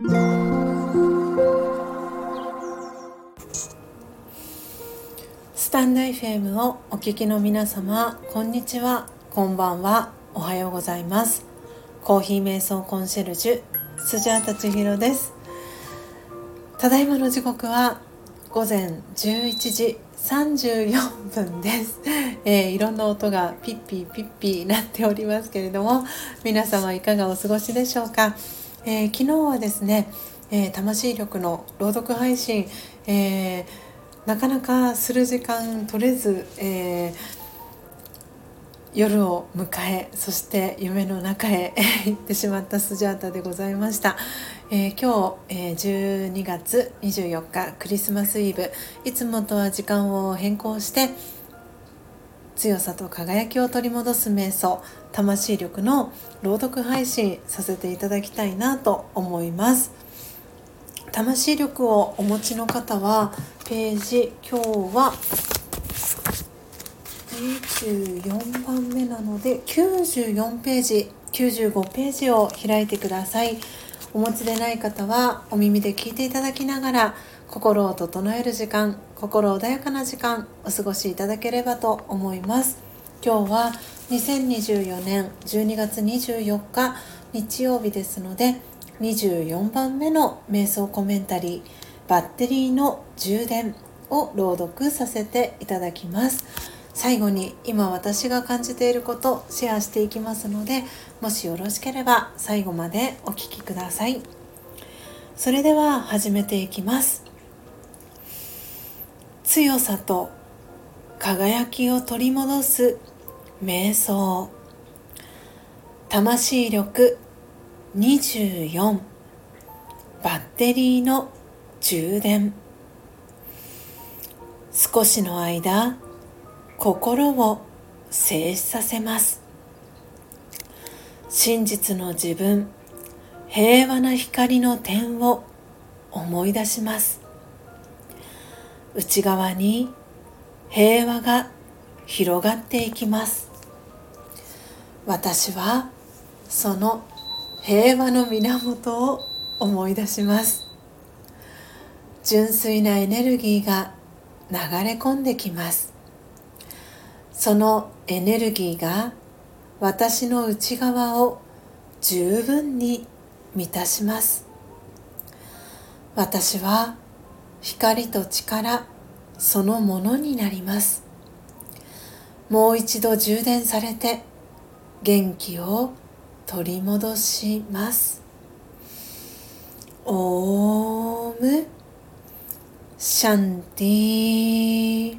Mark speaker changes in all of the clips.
Speaker 1: スタンド FM をお聞きの皆様こんにちはこんばんはおはようございます。コーヒー瞑想コンシェルジュスジャータチヒロです。ただいまの時刻は午前11時34分です、えー、いろんな音がピッピーピッピーなっておりますけれども皆様いかがお過ごしでしょうか、えー、昨日はですね、えー、魂力の朗読配信、えなかなかする時間取れず、え夜を迎えそして夢の中へ 行ってしまったスジャータでございました、えー、今日、え、12月24日クリスマスイブ。いつもとは時間を変更して強さと輝きを取り戻す瞑想。魂力の朗読配信させていただきたいなと思います魂力をお持ちの方はページ今日は24番目なので94ページ95ページを開いてください。お持ちでない方はお耳で聞いていただきながら心を整える時間心穏やかな時間お過ごしいただければと思います今日は2024年12月24日日曜日ですので24番目の瞑想コメンタリーバッテリーの充電を朗読させていただきます。最後に今私が感じていることシェアしていきますのでもしよろしければ最後までお聴きください。それでは始めていきます。強さと輝きを取り戻す瞑想。魂力24バッテリーの充電。少しの間心を静止させます。真実の自分平和な光の点を思い出します。内側に平和が広がっていきます。私はその平和の源を思い出します。純粋なエネルギーが流れ込んできます。そのエネルギーが私の内側を十分に満たします。私は光と力そのものになります。もう一度充電されて元気を取り戻します。オーム。シャンティ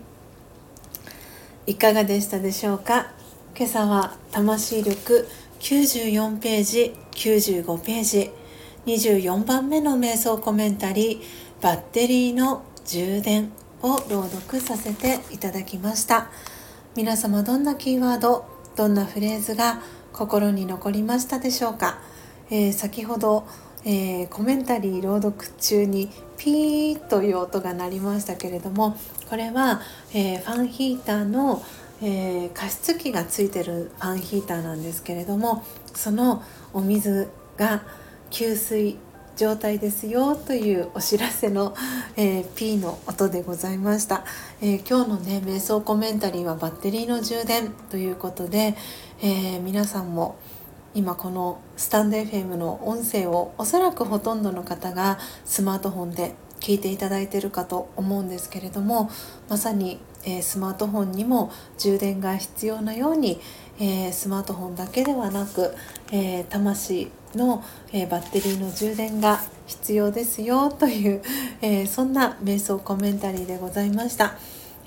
Speaker 1: いかがでしたでしょうか？今朝は魂力94ページ95ページ24番目の瞑想コメンタリーバッテリーの充電を朗読させていただきました。皆様どんなキーワードどんなフレーズが心に残りましたでしょうか、えー、先ほど、えー、コメンタリー朗読中にピーという音が鳴りましたけれどもこれは、えー、ファンヒーターの、え、加湿器がついてるファンヒーターなんですけれどもそのお水が給水状態ですよというお知らせの、えー、P の音でございました、えー、今日のね瞑想コメンタリーはバッテリーの充電ということで、えー、皆さんも今このスタンド FM の音声をおそらくほとんどの方がスマートフォンで聞いていただいているかと思うんですけれどもまさに、えー、スマートフォンにも充電が必要なように、えー、スマートフォンだけではなく、えー、魂の、えバッテリーの充電が必要ですよという、えそんな瞑想コメンタリーでございました。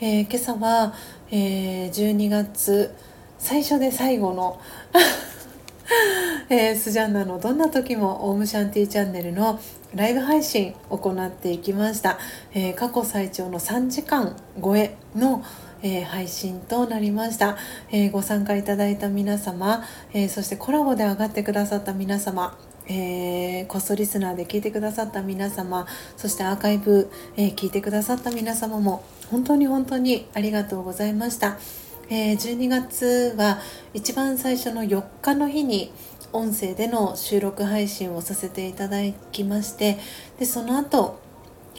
Speaker 1: え今朝は、え12月最初で最後の えー、スジャンナのどんな時もオウムシャンティチャンネルのライブ配信行っていきました、えー、過去最長の3時間超えの、えー、配信となりました、えご参加いただいた皆様、えそしてコラボで上がってくださった皆様えー、こっそリスナーで聞いてくださった皆様そしてアーカイブ、えー、聞いてくださった皆様も本当に本当にありがとうございました。えー、12月は一番最初の4日の日に音声での収録配信をさせていただきましてでその後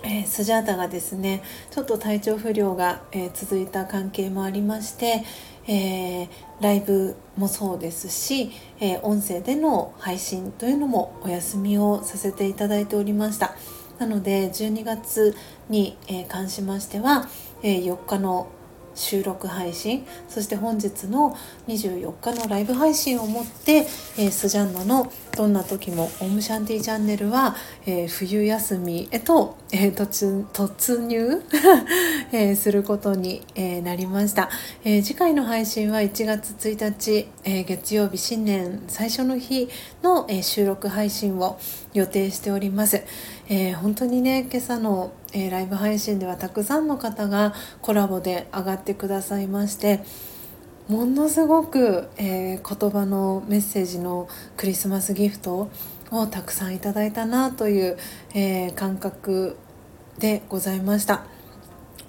Speaker 1: えー、スジャータがですねちょっと体調不良が、えー、続いた関係もありまして、えー、ライブもそうですし、え音声での配信というのもお休みをさせていただいておりました。なので12月に、え関しましては、え4日の収録配信そして本日の24日のライブ配信をもって、えー、スジャンナの「どんな時もオムシャンティチャンネルは」えー、冬休みへと、えー、突突入 えすることに、えなりました、え次回の配信は1月1日、え月曜日新年最初の日の、え収録配信を予定しております、え本当にね今朝のえー、ライブ配信ではたくさんの方がコラボで上がってくださいましてものすごく、えー、言葉のメッセージのクリスマスギフトをたくさんいただいたなという、えー、感覚でございました。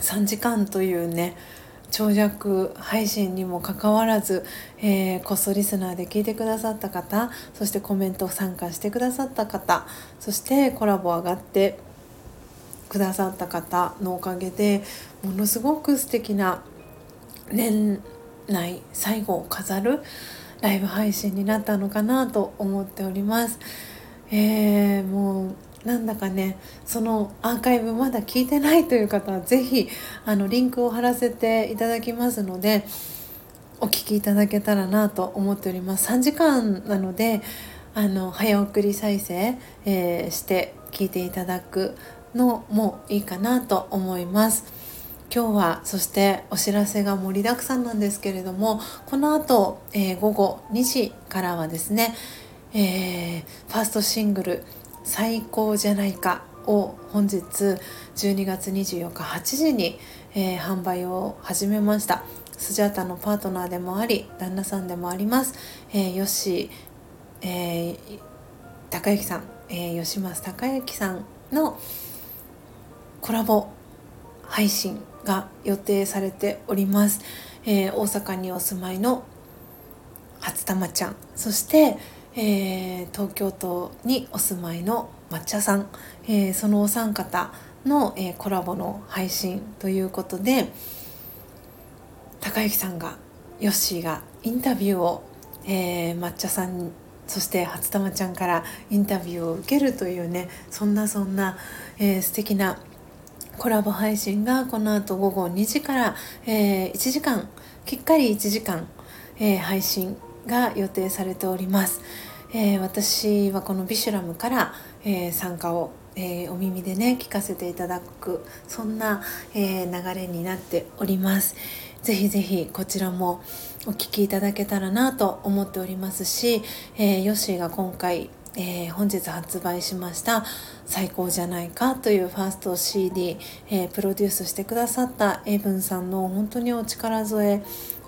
Speaker 1: 3時間というね長尺配信にもかかわらず、えー、こっそリスナーで聞いてくださった方そしてコメント参加してくださった方そしてコラボ上がってくださった方のおかげでものすごく素敵な年内最後を飾るライブ配信になったのかなと思っております。えー、もうなんだかねそのアーカイブまだ聞いてないという方は是非あのリンクを貼らせていただきますのでお聞きいただけたらなと思っております3時間なのであの早送り再生、えー、して聞いていただくのもいいかなと思います。今日はそしてお知らせが盛りだくさんなんですけれどもこの後、えー、午後2時からはですね、えー、ファーストシングル「最高じゃないか」を本日12月24日8時に、えー、販売を始めましたスジャータのパートナーでもあり旦那さんでもあります、えー、吉、えー、高之さん、えー、吉松孝之さんの「コラボ配信が予定されております、えー、大阪にお住まいの初玉ちゃん。そして、えー、東京都にお住まいの抹茶さん、えー、そのお三方の、え、コラボの配信ということで高之さんがヨッシーがインタビューを、え、抹茶さんそして初玉ちゃんからインタビューを受けるというねそんなそんな、えー、素敵なコラボ配信がこの後午後2時から、えー、1時間きっかり1時間、えー、配信が予定されております、えー、私はこのビシュラムから、え参加を、えお耳でね聞かせていただくそんな、え流れになっております。ぜひぜひこちらもお聴きいただけたらなと思っておりますし、えヨッシーが今回えー、本日発売しました「最高じゃないか」というファースト CD、えー、プロデュースしてくださったエイブンさんの本当にお力添え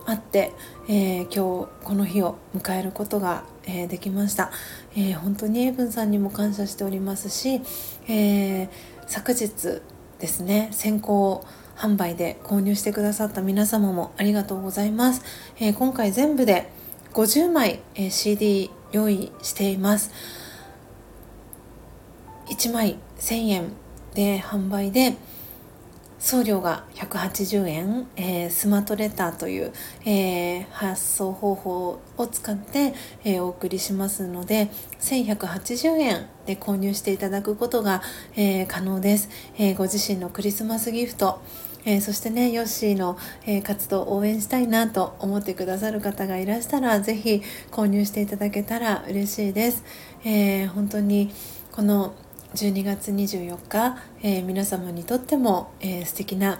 Speaker 1: あって、えー、今日この日を迎えることが、えできました、え本当にエイブンさんにも感謝しておりますし、え昨日ですね先行販売で購入してくださった皆様もありがとうございます、え今回全部で50枚、え CD 用意しています。1枚1000円で販売で送料が180円、えー、スマートレターという、えー、発送方法を使って、えー、お送りしますので1180円で購入していただくことが、え可能です、えご自身のクリスマスギフト。えー、そしてねヨッシーの、えー、活動を応援したいなと思ってくださる方がいらしたら是非購入していただけたら嬉しいです。えー、本当にこの12月24日、え皆様にとっても、えー、素敵な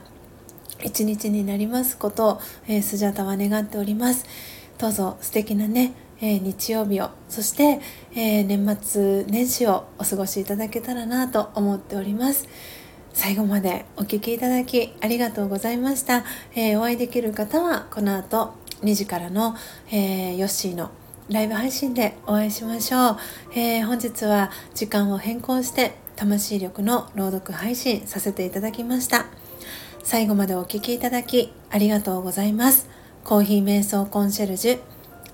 Speaker 1: 一日になりますことを、えスジャタは願っております。どうぞ素敵なねえー、日曜日をそして、えー、年末年始をお過ごしいただけたらなと思っております。最後までお聴きいただきありがとうございました、えー、お会いできる方はこの後2時からの、えー、ヨッシーのライブ配信でお会いしましょう、えー、本日は時間を変更して魂力の朗読配信させていただきました。最後までお聴きいただきありがとうございます。コーヒー瞑想コンシェルジュ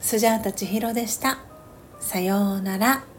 Speaker 1: スジャータ千尋でした。さようなら。